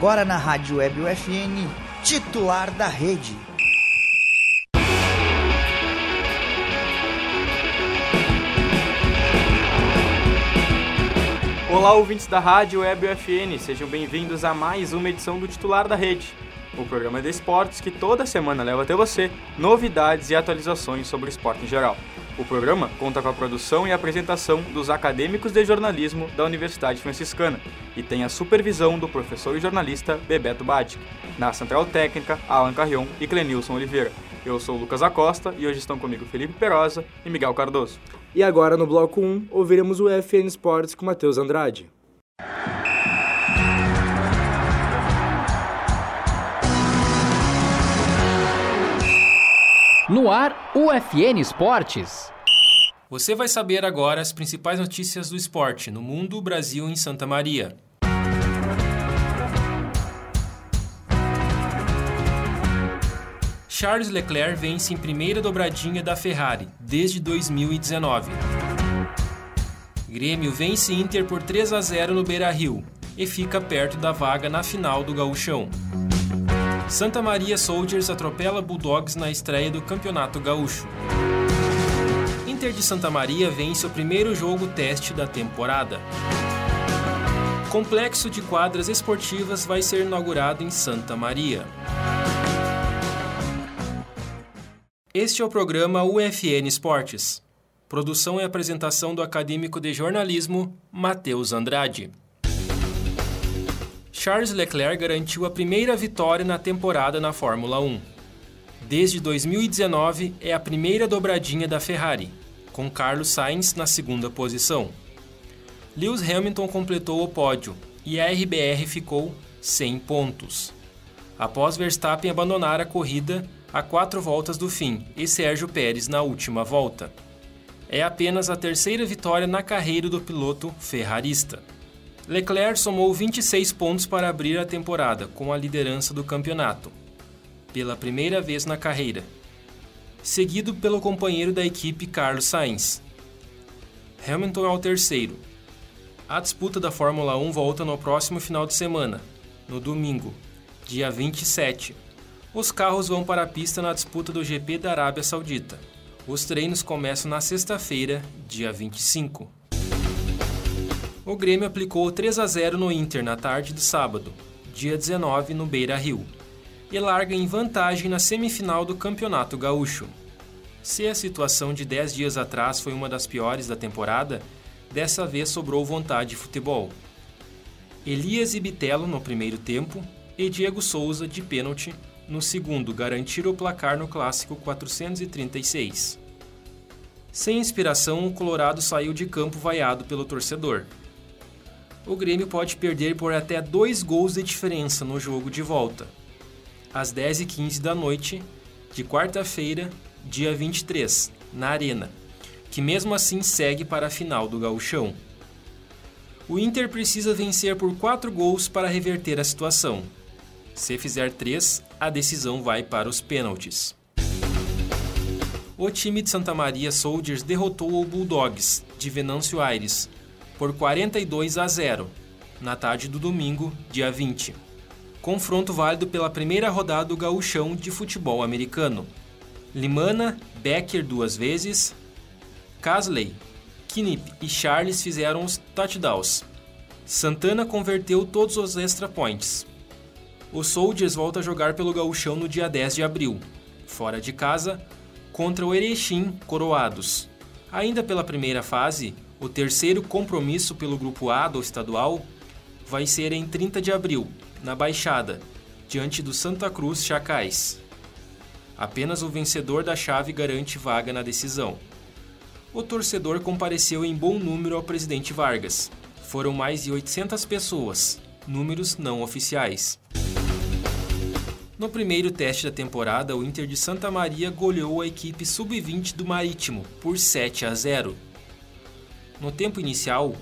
Agora na Rádio Web UFN, titular da rede. Olá, ouvintes da Rádio Web UFN, sejam bem-vindos a mais uma edição do Titular da Rede, o programa de esportes que toda semana leva até você novidades e atualizações sobre o esporte em geral. O programa conta com a produção e apresentação dos acadêmicos de jornalismo da Universidade Franciscana e tem a supervisão do professor e jornalista Bebeto Badic. Na Central Técnica, Alan Carrion e Clenilson Oliveira. Eu sou Lucas Acosta e hoje estão comigo Felipe Perosa e Miguel Cardoso. E agora, no bloco 1, ouviremos o FN Sports com Matheus Andrade. No ar, UFN Esportes. Você vai saber agora as principais notícias do esporte no mundo, Brasil e em Santa Maria. Charles Leclerc vence em primeira dobradinha da Ferrari desde 2019. Grêmio vence Inter por 3 a 0 no Beira-Rio e fica perto da vaga na final do Gauchão. Santa Maria Soldiers atropela Bulldogs na estreia do Campeonato Gaúcho. Inter de Santa Maria vence o primeiro jogo teste da temporada. Complexo de quadras esportivas vai ser inaugurado em Santa Maria. Este é o programa UFN Esportes. Produção e apresentação do acadêmico de jornalismo Matheus Andrade. Charles Leclerc garantiu a primeira vitória na temporada na Fórmula 1. Desde 2019 é a primeira dobradinha da Ferrari, com Carlos Sainz na segunda posição. Lewis Hamilton completou o pódio e a RBR ficou 100 pontos. Após Verstappen abandonar a corrida, a quatro voltas do fim e Sérgio Pérez na última volta. É apenas a terceira vitória na carreira do piloto ferrarista. Leclerc somou 26 pontos para abrir a temporada com a liderança do campeonato, pela primeira vez na carreira, seguido pelo companheiro da equipe Carlos Sainz. Hamilton é o terceiro. A disputa da Fórmula 1 volta no próximo final de semana, no domingo, dia 27, os carros vão para a pista na disputa do GP da Arábia Saudita. Os treinos começam na sexta-feira, dia 25. O Grêmio aplicou 3 a 0 no Inter na tarde do sábado, dia 19, no Beira-Rio, e larga em vantagem na semifinal do Campeonato Gaúcho. Se a situação de 10 dias atrás foi uma das piores da temporada, dessa vez sobrou vontade de futebol. Elias e Bitelo no primeiro tempo e Diego Souza de pênalti no segundo garantir o placar no clássico 436. Sem inspiração, o Colorado saiu de campo vaiado pelo torcedor. O Grêmio pode perder por até dois gols de diferença no jogo de volta. Às 10h15 da noite, de quarta-feira, dia 23, na Arena, que mesmo assim segue para a final do Gauchão. O Inter precisa vencer por quatro gols para reverter a situação. Se fizer três, a decisão vai para os pênaltis. O time de Santa Maria Soldiers derrotou o Bulldogs, de Venâncio Aires, por 42 a 0, na tarde do domingo, dia 20. Confronto válido pela primeira rodada do gauchão de futebol americano. Limana, Becker duas vezes, Casley, Knip e Charles fizeram os touchdowns. Santana converteu todos os extra points. O Soldiers volta a jogar pelo gauchão no dia 10 de abril, fora de casa, contra o Erechim Coroados. Ainda pela primeira fase, o terceiro compromisso pelo Grupo A do estadual vai ser em 30 de abril, na Baixada, diante do Santa Cruz Chacais. Apenas o vencedor da chave garante vaga na decisão. O torcedor compareceu em bom número ao presidente Vargas. Foram mais de 800 pessoas, números não oficiais. No primeiro teste da temporada, o Inter de Santa Maria goleou a equipe sub-20 do Marítimo por 7 a 0. No tempo inicial,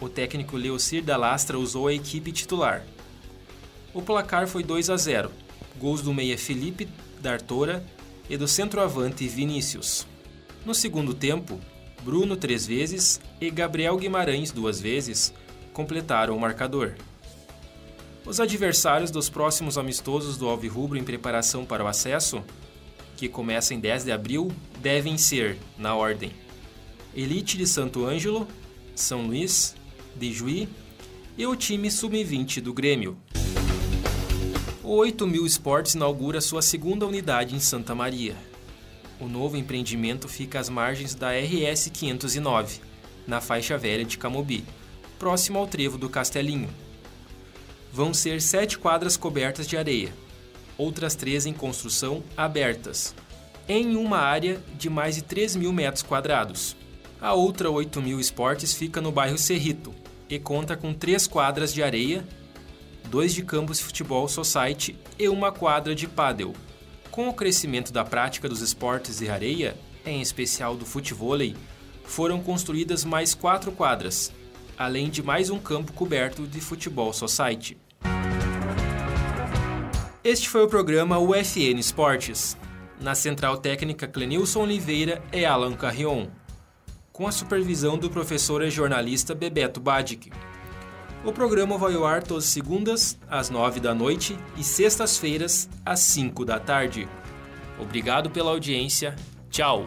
o técnico Leocir da Lastra usou a equipe titular. O placar foi 2 a 0, gols do meia Felipe D'Artora e do centroavante Vinícius. No segundo tempo, Bruno três vezes e Gabriel Guimarães duas vezes completaram o marcador. Os adversários dos próximos amistosos do Alvirrubro em preparação para o acesso, que começa em 10 de abril, devem ser, na ordem, Elite de Santo Ângelo, São Luís, de Juí e o time sub-20 do Grêmio. O 8000 Esportes inaugura sua segunda unidade em Santa Maria. O novo empreendimento fica às margens da RS 509, na faixa velha de Camobi, próximo ao trevo do Castelinho. Vão ser sete quadras cobertas de areia, outras três em construção abertas, em uma área de mais de 3 mil metros quadrados. A outra 8 mil esportes fica no bairro Cerrito e conta com três quadras de areia, dois de campos de futebol society e uma quadra de pádel. Com o crescimento da prática dos esportes de areia, em especial do futevôlei, foram construídas mais quatro quadras, além de mais um campo coberto de futebol society. Este foi o programa UFN Esportes. Na central técnica Clenilson Oliveira e Alan Carrion, com a supervisão do professor e jornalista Bebeto Badic. O programa vai ao ar todas segundas, às nove da noite e sextas-feiras, às cinco da tarde. Obrigado pela audiência. Tchau!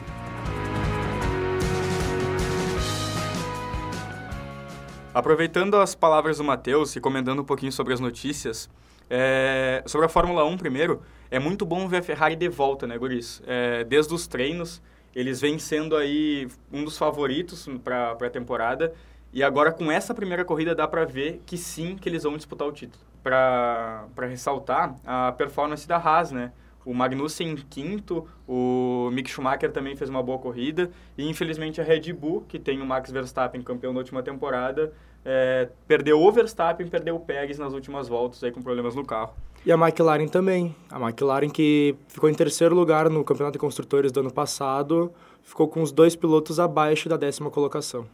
Aproveitando as palavras do Matheus e comentando um pouquinho sobre as notícias, é, sobre a Fórmula 1 primeiro, é muito bom ver a Ferrari de volta, né, Guris? É, desde os treinos, eles vêm sendo aí um dos favoritos para a temporada. E agora, com essa primeira corrida, dá para ver que sim, que eles vão disputar o título. Para ressaltar a performance da Haas, né? O Magnussen em quinto, o Mick Schumacher também fez uma boa corrida. E, infelizmente, a Red Bull, que tem o Max Verstappen campeão da última temporada, é, perdeu o Verstappen, perdeu o Pérez nas últimas voltas aí com problemas no carro. E a McLaren também. A McLaren que ficou em terceiro lugar no Campeonato de Construtores do ano passado, ficou com os dois pilotos abaixo da décima colocação.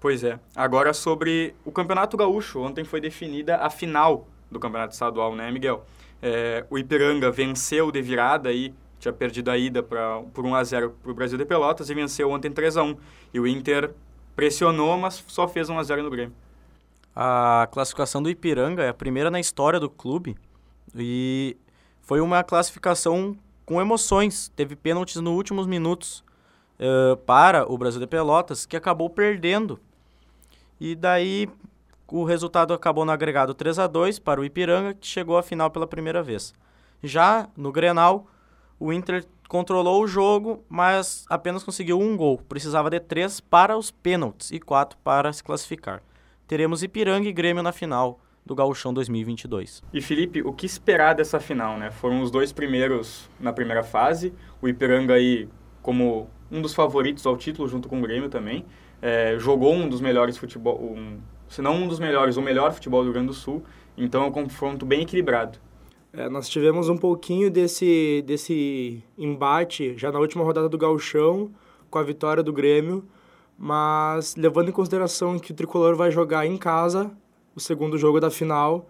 Pois é. Agora sobre o Campeonato Gaúcho. Ontem foi definida a final do Campeonato Estadual, né, Miguel? É, o Ipiranga venceu de virada aí, tinha perdido a ida pra, por 1 a 0 para o Brasil de Pelotas e venceu ontem 3 a 1 E o Inter pressionou, mas só fez 1 a 0 no Grêmio. A classificação do Ipiranga é a primeira na história do clube e foi uma classificação com emoções. Teve pênaltis nos últimos minutos uh, para o Brasil de Pelotas, que acabou perdendo. E daí o resultado acabou no agregado 3 a 2 para o Ipiranga, que chegou à final pela primeira vez. Já no Grenal, o Inter controlou o jogo, mas apenas conseguiu um gol. Precisava de três para os pênaltis e quatro para se classificar teremos Ipiranga e Grêmio na final do Gauchão 2022. E Felipe, o que esperar dessa final, né? Foram os dois primeiros na primeira fase, o Ipiranga aí como um dos favoritos ao título junto com o Grêmio também, é, jogou um dos melhores futebol, um, se não um dos melhores, o melhor futebol do Rio Grande do Sul, então é um confronto bem equilibrado. É, nós tivemos um pouquinho desse, desse embate já na última rodada do Gauchão, com a vitória do Grêmio, mas levando em consideração que o Tricolor vai jogar em casa o segundo jogo da final,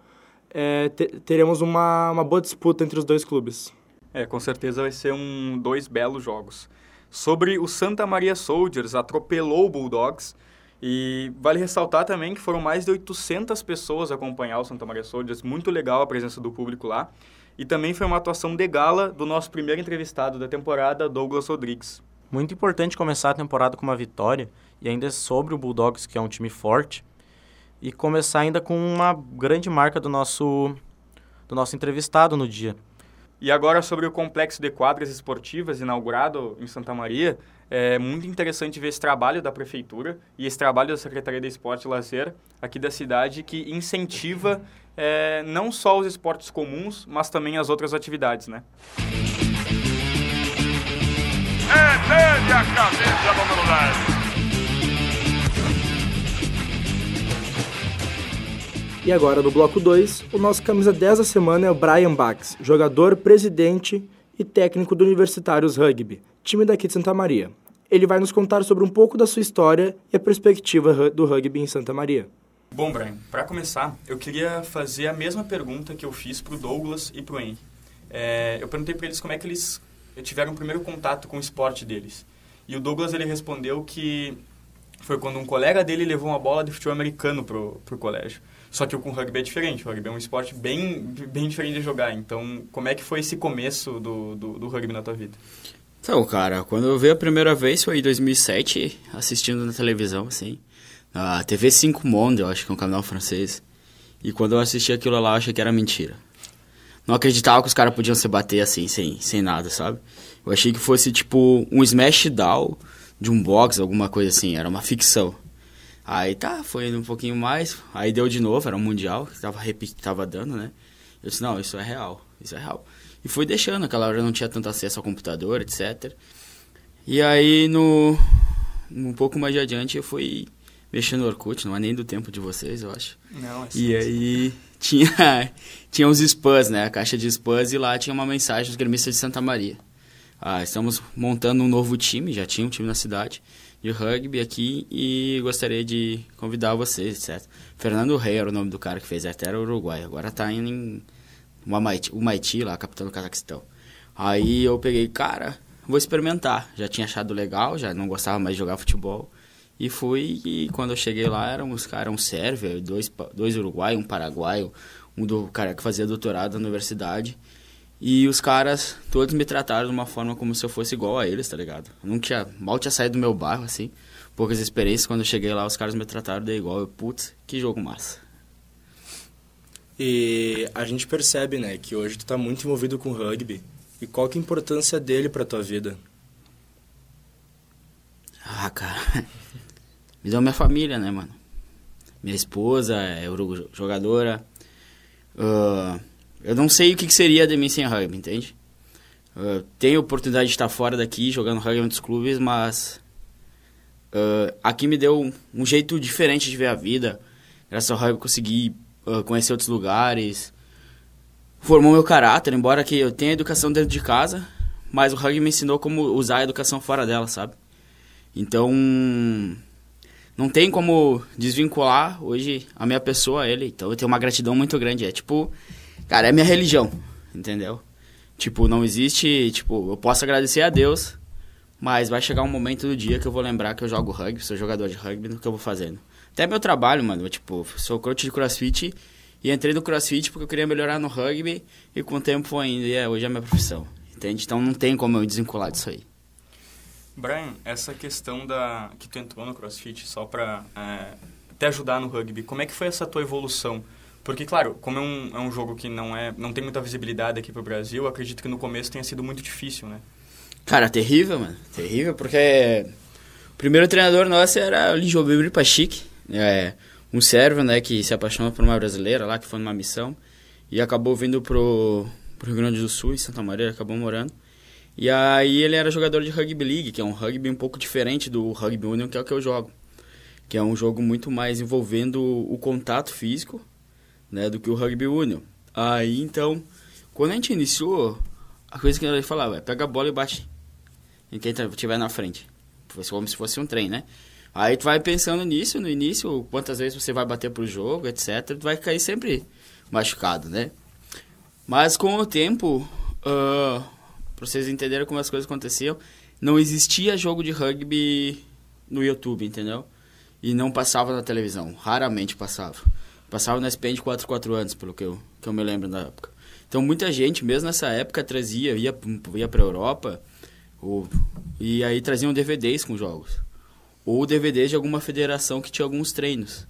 é, teremos uma, uma boa disputa entre os dois clubes. É, com certeza vai ser um dois belos jogos. Sobre o Santa Maria Soldiers, atropelou o Bulldogs. E vale ressaltar também que foram mais de 800 pessoas acompanhar o Santa Maria Soldiers. Muito legal a presença do público lá. E também foi uma atuação de gala do nosso primeiro entrevistado da temporada, Douglas Rodrigues. Muito importante começar a temporada com uma vitória, e ainda sobre o Bulldogs, que é um time forte, e começar ainda com uma grande marca do nosso, do nosso entrevistado no dia. E agora sobre o complexo de quadras esportivas inaugurado em Santa Maria, é muito interessante ver esse trabalho da prefeitura e esse trabalho da Secretaria de Esporte e Lazer aqui da cidade que incentiva é, não só os esportes comuns, mas também as outras atividades, né? A cabeça, número 10. E agora, no bloco 2, o nosso camisa 10 da semana é o Brian Bax, jogador, presidente e técnico do Universitários Rugby, time daqui de Santa Maria. Ele vai nos contar sobre um pouco da sua história e a perspectiva do rugby em Santa Maria. Bom, Brian, para começar, eu queria fazer a mesma pergunta que eu fiz para o Douglas e para o Henry. É, eu perguntei para eles como é que eles tiveram o primeiro contato com o esporte deles. E o Douglas ele respondeu que foi quando um colega dele levou uma bola de futebol americano pro, pro colégio. Só que com o rugby é diferente, o rugby é um esporte bem, bem diferente de jogar. Então, como é que foi esse começo do, do, do rugby na tua vida? Então, cara, quando eu vi a primeira vez foi em 2007, assistindo na televisão, assim. A TV 5 Monde, eu acho que é um canal francês. E quando eu assisti aquilo lá, eu achei que era mentira. Não acreditava que os caras podiam se bater assim, sem, sem nada, sabe? Eu achei que fosse tipo um smash down de um box, alguma coisa assim, era uma ficção. Aí tá, foi indo um pouquinho mais, aí deu de novo, era um mundial, que tava, tava dando, né? Eu disse, não, isso é real, isso é real. E fui deixando, aquela hora eu não tinha tanto acesso ao computador, etc. E aí, no um pouco mais adiante, eu fui mexendo no Orkut, não é nem do tempo de vocês, eu acho. Não, é E aí tinha, tinha uns spams, né? A caixa de spams e lá tinha uma mensagem dos gremistas de Santa Maria. Ah, estamos montando um novo time, já tinha um time na cidade de rugby aqui e gostaria de convidar vocês, etc. Fernando Rei era o nome do cara que fez, até era Uruguai, agora tá indo em uma Maiti, o Maiti lá, capitão do Cazaquistão. Aí eu peguei, cara, vou experimentar. Já tinha achado legal, já não gostava mais de jogar futebol. E fui, e quando eu cheguei lá, eram os caras, um sérvio, dois, dois uruguaios, um paraguaio, um do cara que fazia doutorado na universidade. E os caras todos me trataram de uma forma como se eu fosse igual a eles, tá ligado? Eu não tinha, mal tinha saído do meu bairro, assim. Poucas experiências, quando eu cheguei lá, os caras me trataram de igual. Eu, putz, que jogo massa. E a gente percebe, né, que hoje tu tá muito envolvido com rugby. E qual que é a importância dele pra tua vida? Ah, cara. Deu minha família, né, mano? Minha esposa é jogadora. Uh, eu não sei o que, que seria de mim sem rugby, entende? Uh, tenho oportunidade de estar fora daqui jogando rugby em outros clubes, mas uh, aqui me deu um, um, jeito diferente de ver a vida. Graças ao rugby consegui uh, conhecer outros lugares, formou meu caráter, embora que eu tenha educação dentro de casa, mas o rugby me ensinou como usar a educação fora dela, sabe? Então, não tem como desvincular hoje a minha pessoa a ele. Então, eu tenho uma gratidão muito grande. É tipo, cara, é minha religião, entendeu? Tipo, não existe, tipo, eu posso agradecer a Deus, mas vai chegar um momento do dia que eu vou lembrar que eu jogo rugby, sou jogador de rugby, no que eu vou fazendo. Até meu trabalho, mano, eu, tipo, sou coach de crossfit e entrei no crossfit porque eu queria melhorar no rugby e com o tempo indo, e é, hoje é a minha profissão, entende? Então não tem como eu desvincular disso aí. Brian, essa questão da que tu entrou no CrossFit só para é, te ajudar no rugby, como é que foi essa tua evolução? Porque, claro, como é um, é um jogo que não, é, não tem muita visibilidade aqui pro Brasil, acredito que no começo tenha sido muito difícil, né? Cara, terrível, mano. Terrível, porque o primeiro treinador nosso era o Lijobir Pachique, é, um sérvio, né, que se apaixonou por uma brasileira lá, que foi numa missão, e acabou vindo pro, pro Rio Grande do Sul, em Santa Maria, acabou morando. E aí ele era jogador de Rugby League, que é um rugby um pouco diferente do Rugby Union, que é o que eu jogo. Que é um jogo muito mais envolvendo o contato físico, né, do que o Rugby Union. Aí, então, quando a gente iniciou, a coisa que ele falava é, pega a bola e bate em quem estiver na frente. Como se fosse um trem, né? Aí tu vai pensando nisso, no início, quantas vezes você vai bater pro jogo, etc. Tu vai cair sempre machucado, né? Mas com o tempo, uh, pra vocês entenderem como as coisas aconteciam, não existia jogo de rugby no YouTube, entendeu? E não passava na televisão, raramente passava. Passava na SPN de 4 4 anos, pelo que eu, que eu me lembro da época. Então muita gente, mesmo nessa época, trazia, ia, ia pra Europa, ou, e aí traziam DVDs com jogos. Ou DVDs de alguma federação que tinha alguns treinos.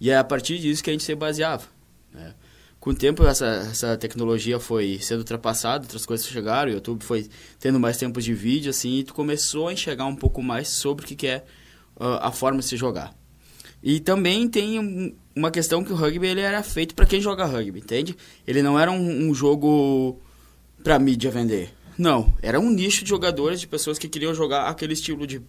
E é a partir disso que a gente se baseava. Né? Com o tempo, essa, essa tecnologia foi sendo ultrapassada, outras coisas chegaram, o YouTube foi tendo mais tempos de vídeo, assim, e tu começou a enxergar um pouco mais sobre o que, que é uh, a forma de se jogar. E também tem uma questão que o rugby ele era feito para quem joga rugby, entende? Ele não era um, um jogo para mídia vender. Não, era um nicho de jogadores, de pessoas que queriam jogar aquele estilo de,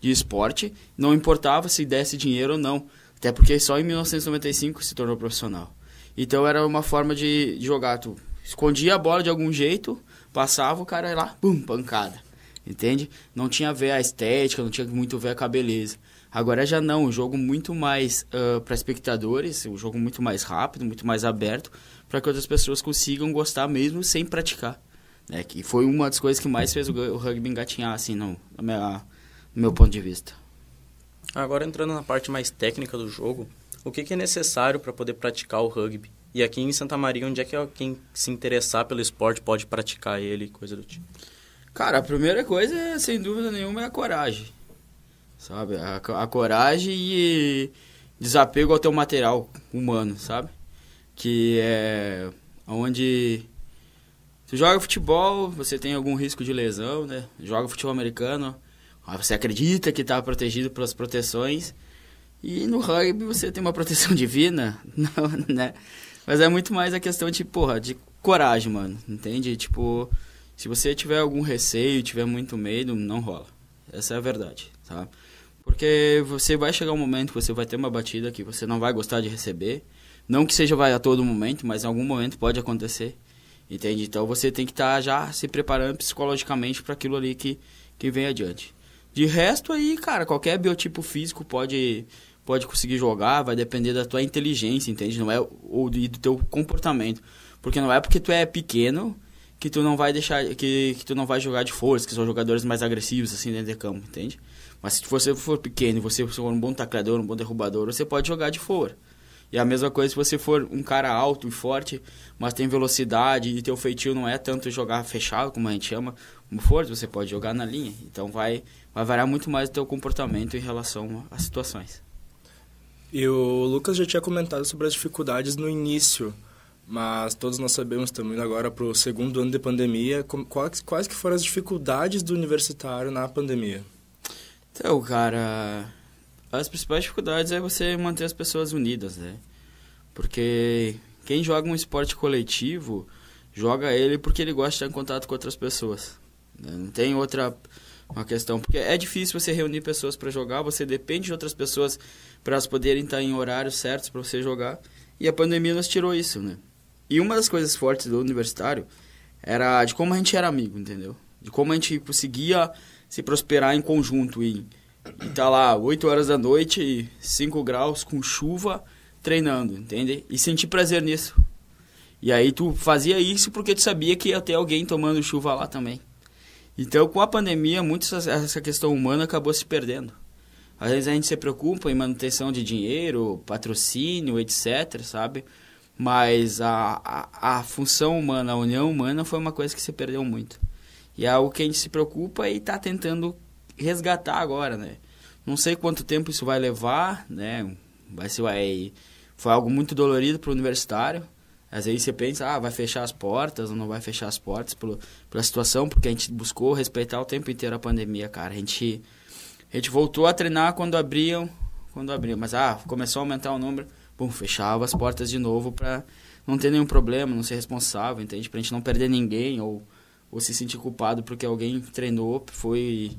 de esporte, não importava se desse dinheiro ou não, até porque só em 1995 se tornou profissional. Então era uma forma de, jogar. Tu escondia a bola de algum jeito, passava, o cara ia lá, pum, pancada. Entende? Não tinha a ver a estética, não tinha muito a ver com a beleza. Agora já não, um jogo muito mais uh, para espectadores, um jogo muito mais rápido, muito mais aberto, para que outras pessoas consigam gostar mesmo sem praticar. Né? Que foi uma das coisas que mais fez o, rugby engatinhar, assim, no, no meu ponto de vista. Agora entrando na parte mais técnica do jogo, o que, que é necessário para poder praticar o rugby? E aqui em Santa Maria, onde é que quem se interessar pelo esporte pode praticar ele, coisa do tipo? Cara, a primeira coisa, sem dúvida nenhuma, é a coragem. Sabe? A, a coragem e desapego ao teu material humano, sabe? Que é onde tu joga futebol, você tem algum risco de lesão, né? Joga futebol americano, você acredita que está protegido pelas proteções. E no rugby você tem uma proteção divina, não, né? Mas é muito mais a questão de, porra, de coragem, mano. Entende? Tipo, se você tiver algum receio, tiver muito medo, não rola. Essa é a verdade, tá? Porque você vai chegar um momento que você vai ter uma batida que você não vai gostar de receber. Não que seja vai a todo momento, mas em algum momento pode acontecer. Entende? Então você tem que estar tá já se preparando psicologicamente para aquilo ali que, que vem adiante. De resto aí, cara, qualquer biotipo físico pode pode conseguir jogar, vai depender da tua inteligência, entende? Não é ou do, do teu comportamento, porque não é porque tu é pequeno que tu não vai deixar que, que tu não vai jogar de força, que são jogadores mais agressivos assim dentro de campo, entende? Mas se você for pequeno, você for um bom tacleador, um bom derrubador, você pode jogar de fora. E a mesma coisa se você for um cara alto e forte, mas tem velocidade e teu feitio não é tanto jogar fechado, como a gente chama, como forte, você pode jogar na linha. Então vai vai variar muito mais o teu comportamento em relação às situações. E o Lucas já tinha comentado sobre as dificuldades no início, mas todos nós sabemos também agora para o segundo ano de pandemia, quais, quais que foram as dificuldades do universitário na pandemia? Então, cara, as principais dificuldades é você manter as pessoas unidas, né? Porque quem joga um esporte coletivo, joga ele porque ele gosta de estar em contato com outras pessoas. Né? Não tem outra uma questão. Porque é difícil você reunir pessoas para jogar, você depende de outras pessoas para elas poderem estar em horários certos para você jogar. E a pandemia nos tirou isso, né? E uma das coisas fortes do universitário era de como a gente era amigo, entendeu? De como a gente conseguia se prosperar em conjunto e, e tá lá 8 horas da noite, 5 graus com chuva, treinando, entende? E sentir prazer nisso. E aí tu fazia isso porque tu sabia que ia ter alguém tomando chuva lá também. Então, com a pandemia, muito essa questão humana acabou se perdendo. Às vezes a gente se preocupa em manutenção de dinheiro, patrocínio, etc, sabe? Mas a, a, a função humana, a união humana foi uma coisa que se perdeu muito. E é algo que a gente se preocupa e está tentando resgatar agora, né? Não sei quanto tempo isso vai levar, né? Vai ser, vai, foi algo muito dolorido para o universitário, às vezes você pensa, ah, vai fechar as portas ou não vai fechar as portas pelo, pela situação, porque a gente buscou respeitar o tempo inteiro a pandemia, cara. A gente, a gente voltou a treinar quando abriam, quando abriam, mas ah, começou a aumentar o número, bom, fechava as portas de novo para não ter nenhum problema, não ser responsável, entende? Pra gente não perder ninguém ou, ou se sentir culpado porque alguém treinou, foi,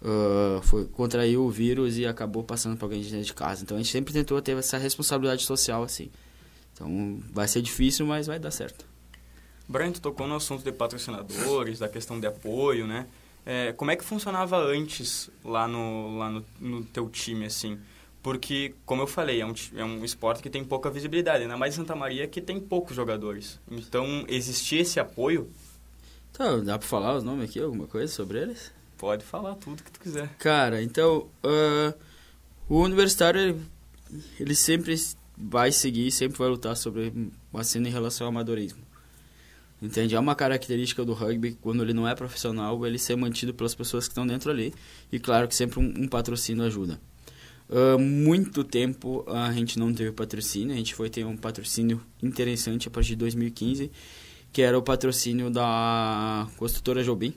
uh, foi contraiu o vírus e acabou passando para alguém de dentro de casa. Então a gente sempre tentou ter essa responsabilidade social assim. Então vai ser difícil, mas vai dar certo. Brian, tu tocou no assunto de patrocinadores, da questão de apoio, né? É, como é que funcionava antes lá no, lá no, no teu time, assim? Porque, como eu falei, é um, é um esporte que tem pouca visibilidade, ainda mais em Santa Maria que tem poucos jogadores. Então, existia esse apoio? Então, dá pra falar os nomes aqui, alguma coisa sobre eles? Pode falar tudo que tu quiser. Cara, então, uh, o universitário, ele, ele sempre vai seguir, sempre vai lutar sobre uma cena em relação ao amadorismo. Entende? É uma característica do rugby, quando ele não é profissional, ele ser mantido pelas pessoas que estão dentro ali. E claro que sempre um, um patrocínio ajuda. Uh, muito tempo a gente não teve patrocínio, a gente foi ter um patrocínio interessante a partir de 2015, que era o patrocínio da construtora Jobim.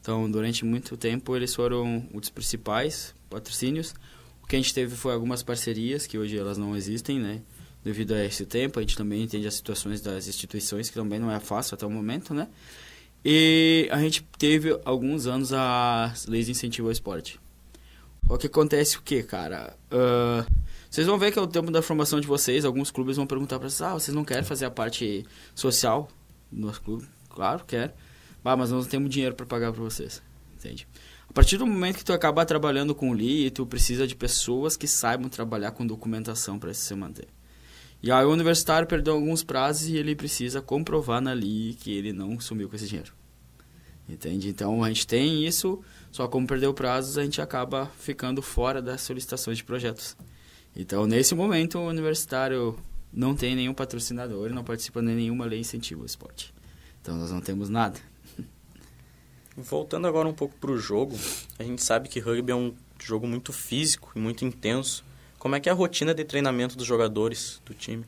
Então, durante muito tempo, eles foram dos principais patrocínios que a gente teve foi algumas parcerias, que hoje elas não existem, né? Devido a esse tempo, a gente também entende as situações das instituições, que também não é fácil até o momento, né? E a gente teve alguns anos as leis de incentivo ao esporte. O que acontece o que, cara? Uh, vocês vão ver que ao tempo da formação de vocês, alguns clubes vão perguntar para vocês, ah, vocês não querem fazer a parte social do nosso clube? Claro, quero. Ah, mas nós não temos dinheiro para pagar para vocês, entende? A partir do momento que tu acaba trabalhando com o LI, tu precisa de pessoas que saibam trabalhar com documentação para se manter. E aí o universitário perdeu alguns prazos e ele precisa comprovar na LI que ele não sumiu com esse dinheiro. entende? Então a gente tem isso, só como perdeu prazos, a gente acaba ficando fora das solicitações de projetos. Então, nesse momento, o universitário não tem nenhum patrocinador, não participa de nenhuma lei incentivo ao esporte. Então, nós não temos nada. Voltando agora um pouco para o jogo, a gente sabe que rugby é um jogo muito físico e muito intenso. Como é que é a rotina de treinamento dos jogadores do time?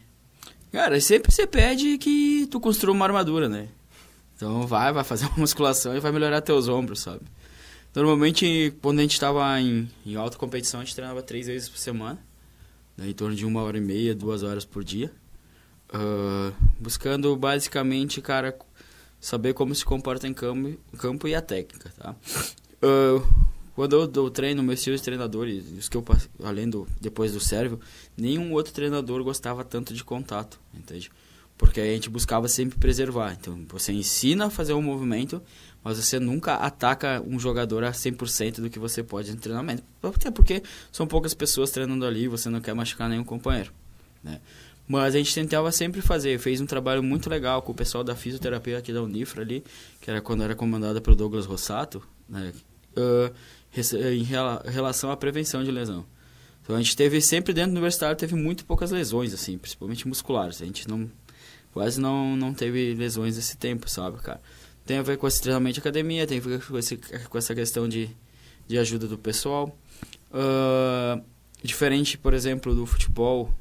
Cara, sempre você pede que tu construa uma armadura, né? Então vai, vai fazer uma musculação e vai melhorar teus ombros, sabe? Normalmente, quando a gente estava em, em alta competição, a gente treinava três vezes por semana, né, em torno de uma hora e meia, duas horas por dia. Uh, buscando basicamente, cara, saber como se comporta em campo, campo e a técnica, tá? Uh, quando eu dou treino, meus tios treinadores, os que eu além do depois do sérvio, nenhum outro treinador gostava tanto de contato, entende? Porque a gente buscava sempre preservar. Então, você ensina a fazer um movimento, mas você nunca ataca um jogador a 100% do que você pode no treinamento. Até porque são poucas pessoas treinando ali, você não quer machucar nenhum companheiro, né? Mas a gente tentava sempre fazer, fez um trabalho muito legal com o pessoal da fisioterapia aqui da Unifra ali, que era quando era comandada pelo Douglas Rossato, né? Uh, em relação à prevenção de lesão. Então a gente teve sempre dentro do universitário teve muito poucas lesões assim, principalmente musculares. A gente não quase não não teve lesões esse tempo, sabe, cara? Tem a ver com esse treinamento de academia, tem a ver com, esse, com essa questão de, de ajuda do pessoal. Uh, diferente, por exemplo, do futebol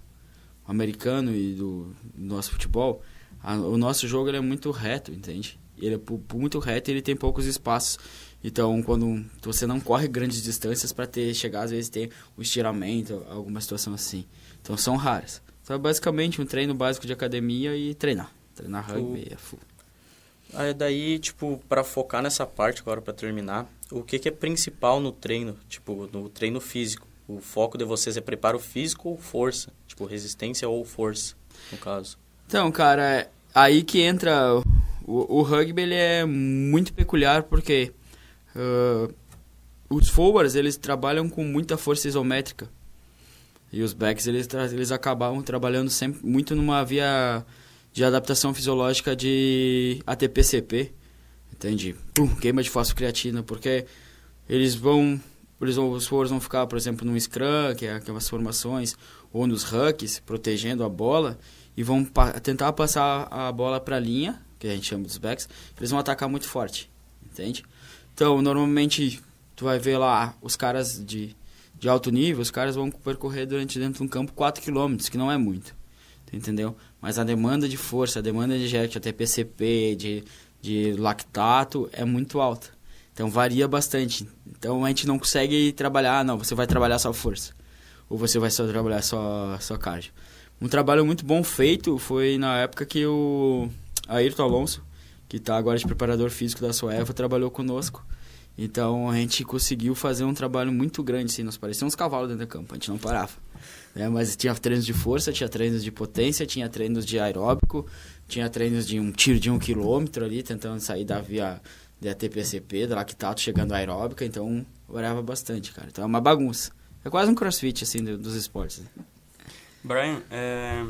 americano e do, do nosso futebol, a, o nosso jogo é muito reto, entende? Ele é muito reto e ele tem poucos espaços. Então, quando você não corre grandes distâncias para ter chegar, às vezes ter um estiramento, alguma situação assim. Então, são raras. Então, é basicamente um treino básico de academia e treinar. Treinar rugby é full. Aí daí, tipo, para focar nessa parte agora para terminar, o que, que é principal no treino, tipo, no treino físico? O foco de vocês é preparo físico ou força? Tipo, resistência ou força, no caso? Então, cara, é aí que entra o, o rugby, ele é muito peculiar porque Uh, os forwards, eles trabalham com muita força isométrica. E os backs, eles, eles acabam trabalhando sempre muito numa via de adaptação fisiológica de ATP-CP. Entende? Pum, queima de fosfocreatina, porque eles vão... Eles os forwards vão ficar, por exemplo, num scrum, que é aquelas formações, ou nos hucks, protegendo a bola, e vão pa tentar passar a bola para a linha, que a gente chama dos backs, eles vão atacar muito forte, entende? Então, normalmente, tu vai ver lá os caras de, de alto nível, os caras vão percorrer durante dentro de um campo 4 km, que não é muito. Entendeu? Mas a demanda de força, a demanda de jet, até PCP, de, de lactato, é muito alta. Então varia bastante. Então a gente não consegue trabalhar, não, você vai trabalhar só força. Ou você vai só trabalhar só, só cardio. Um trabalho muito bom feito foi na época que o Ayrton Alonso, que está agora de preparador físico da Soeva, trabalhou conosco. Então a gente conseguiu fazer um trabalho muito grande, assim, nós parecíamos cavalos dentro do campo, a gente não parava. Né? Mas tinha treinos de força, tinha treinos de potência, tinha treinos de aeróbico, tinha treinos de um tiro de um quilômetro ali, tentando sair da via da TPCP, da lactato, chegando à aeróbica, então variava bastante, cara. Então é uma bagunça. É quase um crossfit, assim, dos esportes. Né? Brian, é...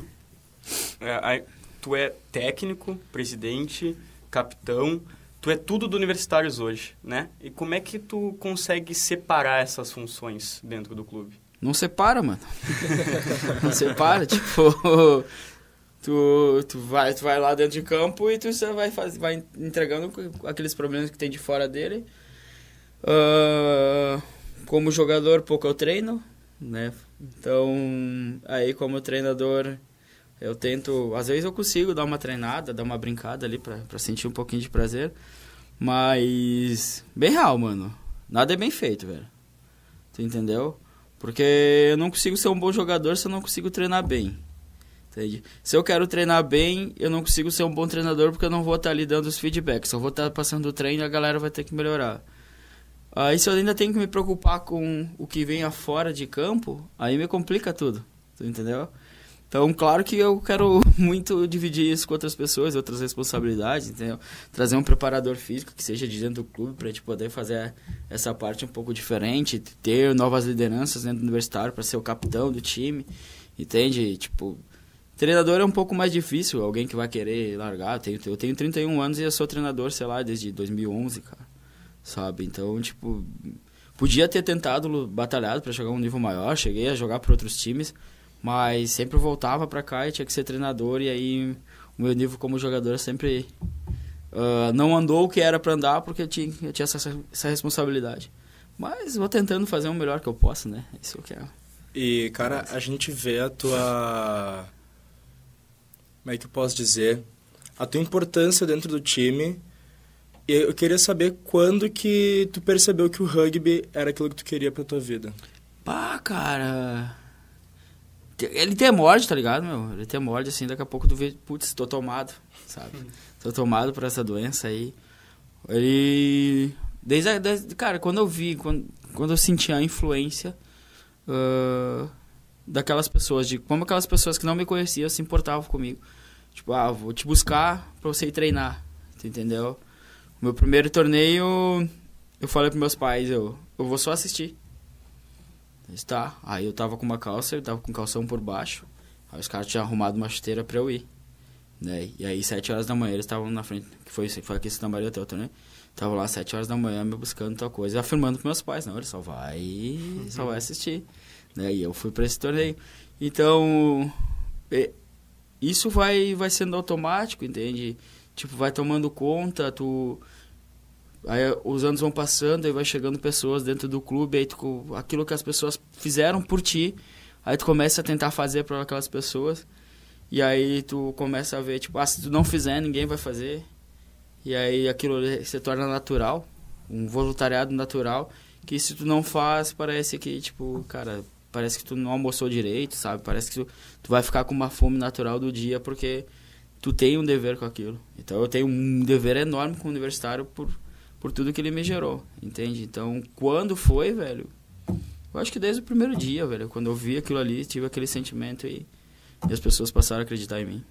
É, tu é técnico, presidente capitão, tu é tudo do Universitários hoje, né? E como é que tu consegue separar essas funções dentro do clube? Não separa, mano. Não separa, tipo, tu, tu, vai, tu vai lá dentro de campo e tu vai, faz, vai entregando aqueles problemas que tem de fora dele. Uh, como jogador, pouco eu treino, né? Então, aí como treinador, eu tento, às vezes eu consigo dar uma treinada, dar uma brincada ali pra, pra sentir um pouquinho de prazer. Mas, bem real, mano. Nada é bem feito, velho. Tu entendeu? Porque eu não consigo ser um bom jogador se eu não consigo treinar bem. Entende? Se eu quero treinar bem, eu não consigo ser um bom treinador porque eu não vou estar ali dando os feedbacks. Eu vou estar passando o treino e a galera vai ter que melhorar. Aí se eu ainda tenho que me preocupar com o que vem afora de campo, aí me complica tudo. Tu entendeu? Então, claro que eu quero muito dividir isso com outras pessoas, outras responsabilidades, entendeu? Trazer um preparador físico que seja de dentro do clube para a gente poder fazer essa parte um pouco diferente, ter novas lideranças dentro do universitário para ser o capitão do time, entende? Tipo, treinador é um pouco mais difícil, alguém que vai querer largar. Eu tenho, eu tenho 31 anos e eu sou treinador, sei lá, desde 2011, cara. sabe? Então, tipo, podia ter tentado batalhado para chegar a um nível maior, cheguei a jogar para outros times, mas sempre voltava para cá e tinha que ser treinador e aí o meu nível como jogador sempre uh, não andou o que era para andar porque eu tinha, eu tinha essa, essa responsabilidade. Mas vou tentando fazer o melhor que eu posso, né? Isso que é. E, cara, a gente vê a tua. Como é que eu posso dizer? A tua importância dentro do time. E eu queria saber quando que tu percebeu que o rugby era aquilo que tu queria pra tua vida. Pá, cara. Ele tem morde, tá ligado, meu? Ele tem morde, assim, daqui a pouco tu vê, putz, tô tomado, sabe? tô tomado por essa doença aí. Ele. Desde, desde cara, quando eu vi, quando, quando eu senti a influência uh, daquelas pessoas, de como aquelas pessoas que não me conheciam se importavam comigo. Tipo, ah, vou te buscar pra você ir treinar, entendeu? O meu primeiro torneio, eu falei pros meus pais, eu, eu vou só assistir. Está. Aí eu tava com uma calça, eu tava com calção por baixo. Aí os caras tinham arrumado uma chuteira pra eu ir. Né? E aí, sete horas da manhã, eles estavam na frente, que foi, foi aqui em Santa Maria Teuta, né? Tava lá sete horas da manhã me buscando tal coisa, afirmando pros meus pais, não, ele só vai, só vai assistir. Né? E eu fui para esse torneio. Então, isso vai, vai sendo automático, entende? Tipo, vai tomando conta, tu... Aí os anos vão passando, e vai chegando pessoas dentro do clube, aí tu, aquilo que as pessoas fizeram por ti, aí tu começa a tentar fazer para aquelas pessoas. E aí tu começa a ver, tipo, ah, se tu não fizer, ninguém vai fazer. E aí aquilo se torna natural, um voluntariado natural, que se tu não faz, parece que, tipo, cara, parece que tu não almoçou direito, sabe? Parece que tu, tu vai ficar com uma fome natural do dia, porque tu tem um dever com aquilo. Então eu tenho um dever enorme com o universitário por, por tudo que ele me gerou, entende? Então, quando foi, velho? Eu acho que desde o primeiro dia, velho. Quando eu vi aquilo ali, tive aquele sentimento e, e as pessoas passaram a acreditar em mim.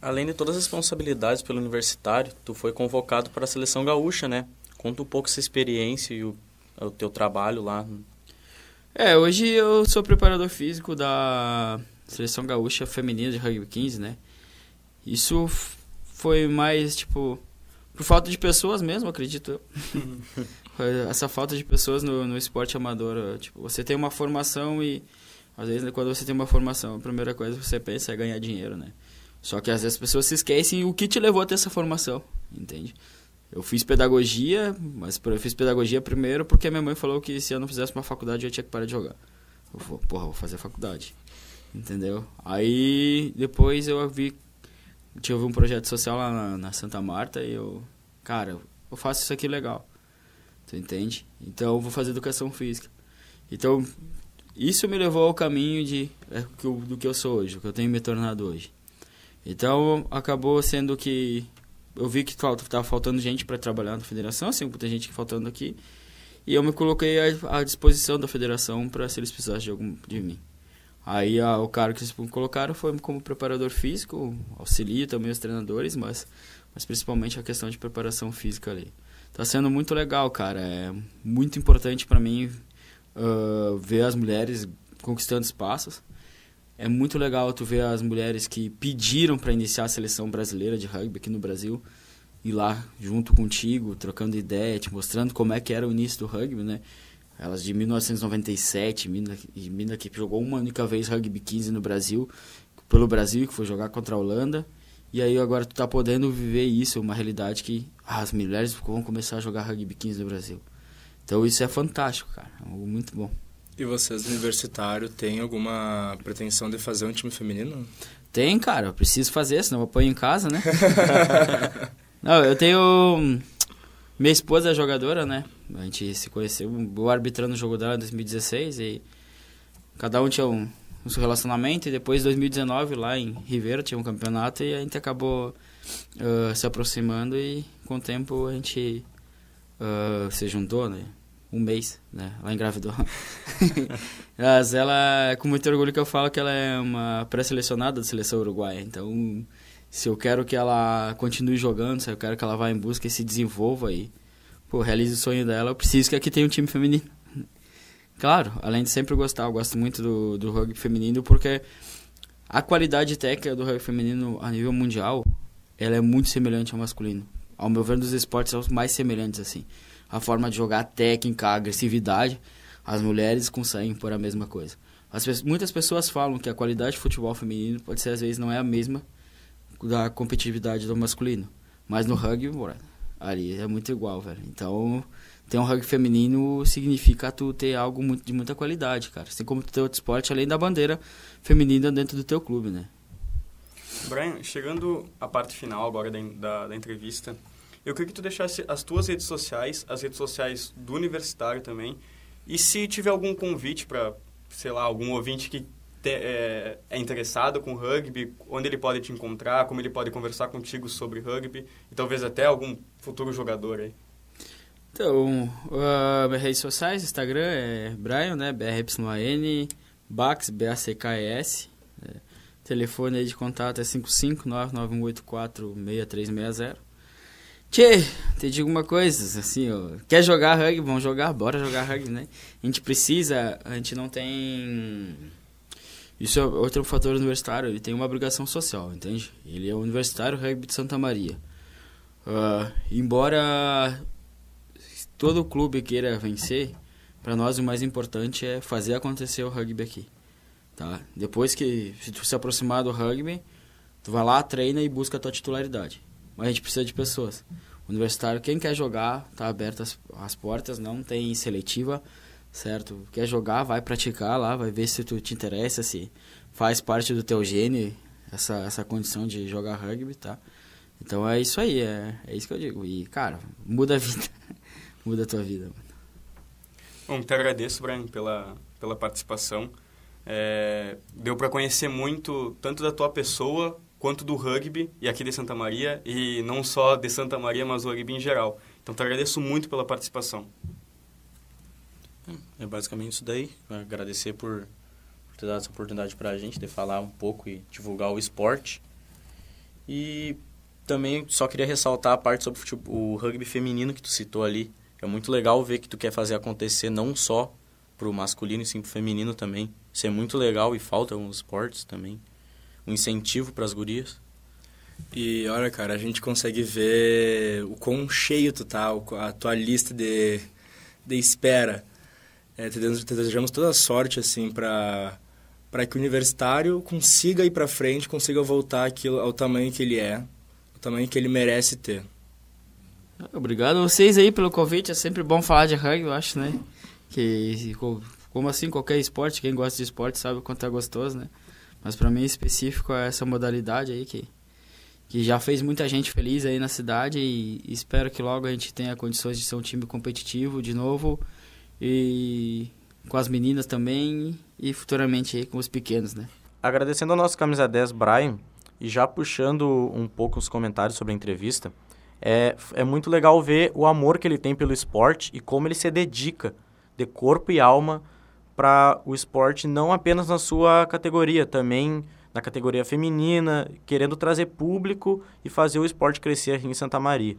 Além de todas as responsabilidades pelo universitário, tu foi convocado para a seleção gaúcha, né? Conta um pouco essa experiência e o, o teu trabalho lá. É, hoje eu sou preparador físico da seleção gaúcha feminina de rugby 15, né? Isso foi mais, tipo, por falta de pessoas mesmo, acredito Essa falta de pessoas no, no esporte amador. Tipo, você tem uma formação e, às vezes, quando você tem uma formação, a primeira coisa que você pensa é ganhar dinheiro, né? Só que às vezes as pessoas se esquecem o que te levou a ter essa formação, entende? Eu fiz pedagogia, mas eu fiz pedagogia primeiro porque minha mãe falou que se eu não fizesse uma faculdade eu tinha que parar de jogar. Eu vou, porra, vou fazer faculdade. Entendeu? Aí depois eu vi. Tive um projeto social lá na, na Santa Marta e eu. Cara, eu faço isso aqui legal. Tu entende? Então eu vou fazer educação física. Então, isso me levou ao caminho de, é, do que eu sou hoje, o que eu tenho me tornado hoje. Então acabou sendo que eu vi que estava faltando gente para trabalhar na federação, assim, muita gente faltando aqui. E eu me coloquei à, à disposição da federação para se eles precisassem de algum de mim. Aí a, o cara que eles colocaram foi como preparador físico, auxilio também os treinadores, mas, mas principalmente a questão de preparação física ali. Tá sendo muito legal, cara. É muito importante para mim uh, ver as mulheres conquistando espaços. É muito legal tu ver as mulheres que pediram para iniciar a seleção brasileira de rugby aqui no Brasil ir lá junto contigo, trocando ideia, te mostrando como é que era o início do rugby, né? Elas de 1997, mina, mina que jogou uma única vez rugby 15 no Brasil, pelo Brasil, que foi jogar contra a Holanda. E aí agora tu tá podendo viver isso, uma realidade que ah, as mulheres vão começar a jogar rugby 15 no Brasil. Então isso é fantástico, cara. É algo muito bom. E vocês, universitário, têm alguma pretensão de fazer um time feminino? Tem, cara. Eu preciso fazer, senão eu apanho em casa, né? Não, eu tenho... Minha esposa é jogadora, né? A gente se conheceu, eu arbitrando o jogo dela em 2016 e cada um tinha um, um seu relacionamento. E depois, em 2019, lá em Ribeira, tinha um campeonato e a gente acabou uh, se aproximando e com o tempo a gente uh, se juntou, né? Um mês, né? Ela engravidou. Mas ela, é com muito orgulho que eu falo que ela é uma pré-selecionada da seleção uruguaia. Então, se eu quero que ela continue jogando, se eu quero que ela vá em busca e se desenvolva e pô, realize o sonho dela, eu preciso que aqui tenha um time feminino. Claro, além de sempre gostar, eu gosto muito do, do rugby feminino porque a qualidade técnica do rugby feminino a nível mundial, ela é muito semelhante ao masculino. Ao meu ver, dos esportes são os mais semelhantes, assim a forma de jogar, a técnica, a agressividade, as mulheres conseguem por a mesma coisa. As, muitas pessoas falam que a qualidade de futebol feminino pode ser, às vezes, não é a mesma da competitividade do masculino. Mas no rugby, bora, ali é muito igual, velho. Então, ter um rugby feminino significa tu ter algo muito, de muita qualidade, cara. Assim como tu ter outro esporte, além da bandeira feminina dentro do teu clube, né? Brian, chegando à parte final agora da, da, da entrevista, eu queria que tu deixasse as tuas redes sociais, as redes sociais do universitário também, e se tiver algum convite para, sei lá, algum ouvinte que te, é, é, interessado com rugby, onde ele pode te encontrar, como ele pode conversar contigo sobre rugby, e talvez até algum futuro jogador aí. Então, uh, minhas redes sociais, Instagram é Brian, né, BRYN, Bax, B-A-C-K-E-S. É, telefone aí de contato é 55991846360. Tchê, te digo uma coisa, assim, ó, quer jogar rugby? Vamos jogar, bora jogar rugby, né? A gente precisa, a gente não tem... Isso é outro fator universitário, ele tem uma obrigação social, entende? Ele é universitário rugby de Santa Maria. Uh, embora todo clube queira vencer, para nós o mais importante é fazer acontecer o rugby aqui, tá? Depois que se tu se aproximar do rugby, tu vai lá, treina e busca a tua titularidade. Mas a gente precisa de pessoas. Universitário, quem quer jogar, tá aberto as, as portas, não tem seletiva, certo? Quer jogar, vai praticar lá, vai ver se tu te interessa, se faz parte do teu gene essa, essa condição de jogar rugby, tá? Então é isso aí, é, é isso que eu digo. E, cara, muda a vida. muda a tua vida. Mano. Bom, te agradeço, Brian, pela, pela participação. É, deu para conhecer muito, tanto da tua pessoa, quanto do rugby, e aqui de Santa Maria, e não só de Santa Maria, mas o rugby em geral. Então, te agradeço muito pela participação. É basicamente isso daí. Agradecer por, por ter dado essa oportunidade para a gente de falar um pouco e divulgar o esporte. E também só queria ressaltar a parte sobre o rugby feminino que tu citou ali. É muito legal ver que tu quer fazer acontecer não só pro masculino e sim pro feminino também. Isso é muito legal e falta alguns esportes também. Um incentivo para as gurias. E olha, cara, a gente consegue ver o quão cheio tu tá, a tua lista de, de espera. É, te desejamos toda a sorte, assim, para para que o universitário consiga ir para frente, consiga voltar aquilo ao tamanho que ele é, o tamanho que ele merece ter. Obrigado a vocês aí pelo convite. É sempre bom falar de rugby, eu acho, né? Que, como assim, qualquer esporte, quem gosta de esporte sabe o quanto é gostoso, né? Mas para mim, específico, é essa modalidade aí que, que já fez muita gente feliz aí na cidade e espero que logo a gente tenha condições de ser um time competitivo de novo e com as meninas também e futuramente aí com os pequenos, né? Agradecendo ao nosso camisa 10, Brian, e já puxando um pouco os comentários sobre a entrevista, é, é muito legal ver o amor que ele tem pelo esporte e como ele se dedica de corpo e alma para o esporte, não apenas na sua categoria, também na categoria feminina, querendo trazer público e fazer o esporte crescer aqui em Santa Maria.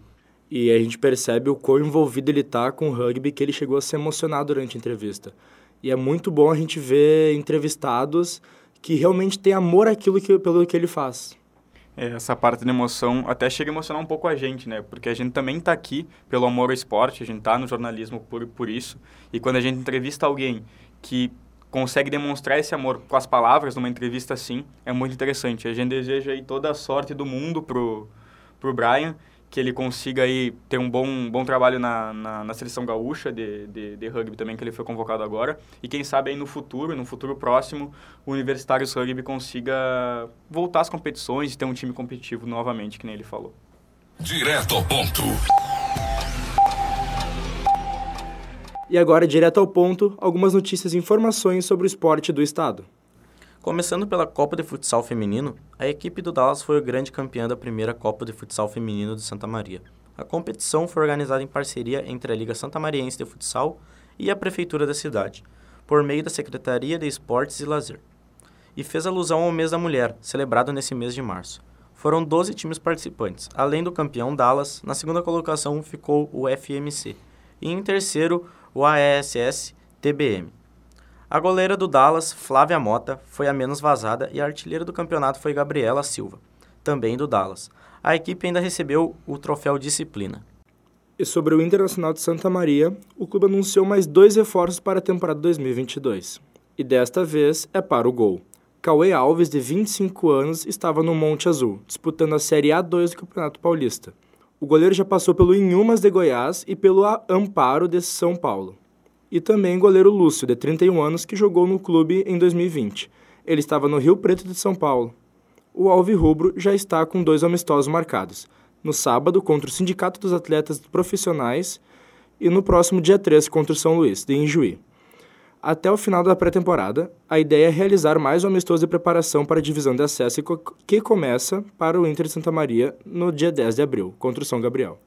E a gente percebe o quão envolvido ele está com o rugby que ele chegou a se emocionar durante a entrevista. E é muito bom a gente ver entrevistados que realmente têm amor àquilo que, pelo que ele faz. É, essa parte da emoção até chega a emocionar um pouco a gente, né? Porque a gente também está aqui pelo amor ao esporte, a gente está no jornalismo por, por isso. E quando a gente entrevista alguém que consegue demonstrar esse amor com as palavras numa entrevista assim, é muito interessante. A gente deseja aí toda a sorte do mundo pro, pro Brian que ele consiga aí ter um bom, bom trabalho na, na, na seleção gaúcha de, de, de, rugby também, que ele foi convocado agora. E quem sabe aí no futuro, no futuro próximo, o Universitários Rugby consiga voltar às competições e ter um time competitivo novamente, que nem ele falou. Direto ao ponto. E agora, direto ao ponto, algumas notícias e informações sobre o esporte do estado. Começando pela Copa de Futsal Feminino, a equipe do Dallas foi o grande campeã da primeira Copa de Futsal Feminino de Santa Maria. A competição foi organizada em parceria entre a Liga Santa Mariense de Futsal e a Prefeitura da cidade, por meio da Secretaria de Esportes e Lazer, e fez alusão ao mês da mulher, celebrado nesse mês de março. Foram 12 times participantes. Além do campeão Dallas, na segunda colocação ficou o FMC, e em terceiro o AESS TBM. A goleira do Dallas, Flávia Mota, foi a menos vazada e a artilheira do campeonato foi Gabriela Silva, também do Dallas. A equipe ainda recebeu o troféu Disciplina. E sobre o Internacional de Santa Maria, o clube anunciou mais dois reforços para a temporada 2022. E desta vez é para o gol. Cauê Alves, de 25 anos, estava no Monte Azul, disputando a Série A2 do Campeonato Paulista. O goleiro já passou pelo Inhumas de Goiás e pelo Amparo de São Paulo. E também goleiro Lúcio, de 31 anos, que jogou no clube em 2020. Ele estava no Rio Preto de São Paulo. O Alvirrubro já está com dois amistosos marcados, no sábado contra o Sindicato dos Atletas Profissionais e no próximo dia 3 contra o São Luís, de Injuí. Até o final da pré-temporada, a ideia é realizar mais um amistoso de preparação para a divisão de acesso que começa para o Inter de Santa Maria no dia 10 de abril, contra o São Gabriel.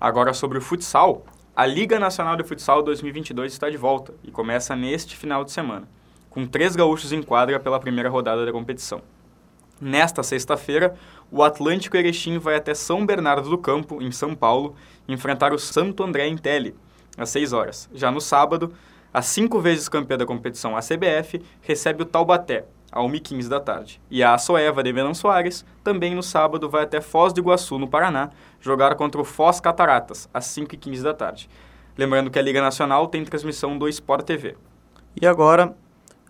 Agora sobre o futsal, a Liga Nacional de Futsal 2022 está de volta e começa neste final de semana, com três gaúchos em quadra pela primeira rodada da competição. Nesta sexta-feira, o Atlântico Erechim vai até São Bernardo do Campo, em São Paulo, enfrentar o Santo André em Tele, às 6 horas. Já no sábado, a cinco vezes campeã da competição, a CBF, recebe o Taubaté, às 1h15 da tarde. E a Soeva de Venan Soares, também no sábado, vai até Foz do Iguaçu, no Paraná, jogar contra o Foz Cataratas, às 5h15 da tarde. Lembrando que a Liga Nacional tem transmissão do Sport TV. E agora,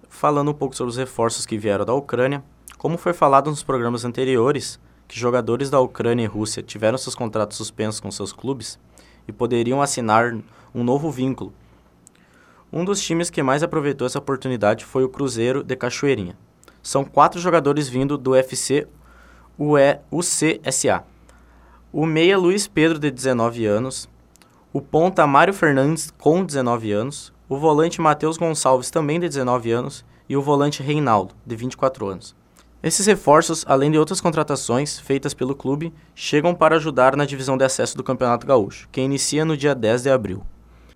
falando um pouco sobre os reforços que vieram da Ucrânia, como foi falado nos programas anteriores, que jogadores da Ucrânia e Rússia tiveram seus contratos suspensos com seus clubes e poderiam assinar um novo vínculo um dos times que mais aproveitou essa oportunidade foi o Cruzeiro de Cachoeirinha. São quatro jogadores vindo do FC UE, UCSA. O meia Luiz Pedro, de 19 anos. O ponta Mário Fernandes, com 19 anos. O volante Matheus Gonçalves, também de 19 anos. E o volante Reinaldo, de 24 anos. Esses reforços, além de outras contratações feitas pelo clube, chegam para ajudar na divisão de acesso do Campeonato Gaúcho, que inicia no dia 10 de abril.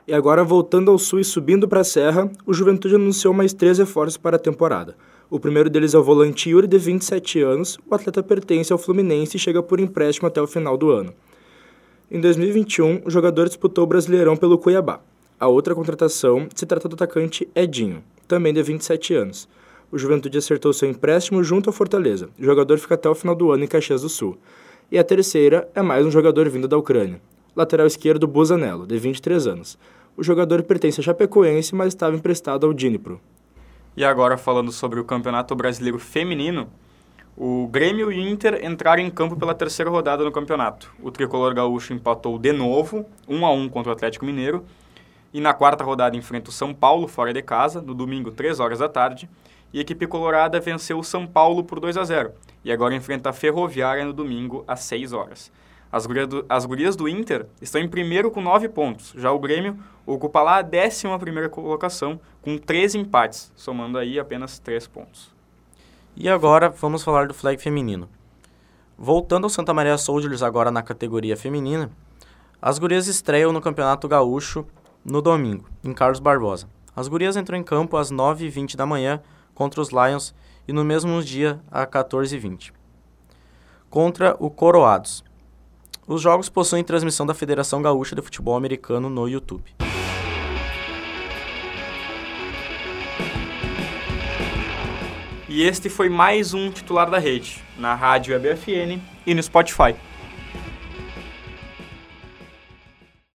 E agora, voltando ao sul e subindo para a Serra, o Juventude anunciou mais três reforços para a temporada. O primeiro deles é o volante Yuri, de 27 anos. O atleta pertence ao Fluminense e chega por empréstimo até o final do ano. Em 2021, o jogador disputou o Brasileirão pelo Cuiabá. A outra contratação se trata do atacante Edinho, também de 27 anos. O Juventude acertou seu empréstimo junto ao Fortaleza. O jogador fica até o final do ano em Caxias do Sul. E a terceira é mais um jogador vindo da Ucrânia lateral esquerdo Busanello, de 23 anos. O jogador pertence a Chapecoense, mas estava emprestado ao Dnipro. E agora falando sobre o Campeonato Brasileiro Feminino, o Grêmio e o Inter entraram em campo pela terceira rodada no campeonato. O tricolor gaúcho empatou de novo, 1 a 1 contra o Atlético Mineiro, e na quarta rodada enfrenta o São Paulo fora de casa, no domingo, 3 horas da tarde, e a equipe colorada venceu o São Paulo por 2 a 0 e agora enfrenta a Ferroviária no domingo às 6 horas. As gurias, do, as gurias do Inter estão em primeiro com nove pontos. Já o Grêmio ocupa lá a décima primeira colocação com três empates, somando aí apenas três pontos. E agora vamos falar do flag feminino. Voltando ao Santa Maria Soldiers agora na categoria feminina, as gurias estreiam no Campeonato Gaúcho no domingo, em Carlos Barbosa. As gurias entram em campo às 9h20 da manhã contra os Lions e no mesmo dia às 14h20 contra o Coroados. Os jogos possuem transmissão da Federação Gaúcha de Futebol Americano no YouTube. E este foi mais um titular da rede, na rádio EBFN e no Spotify.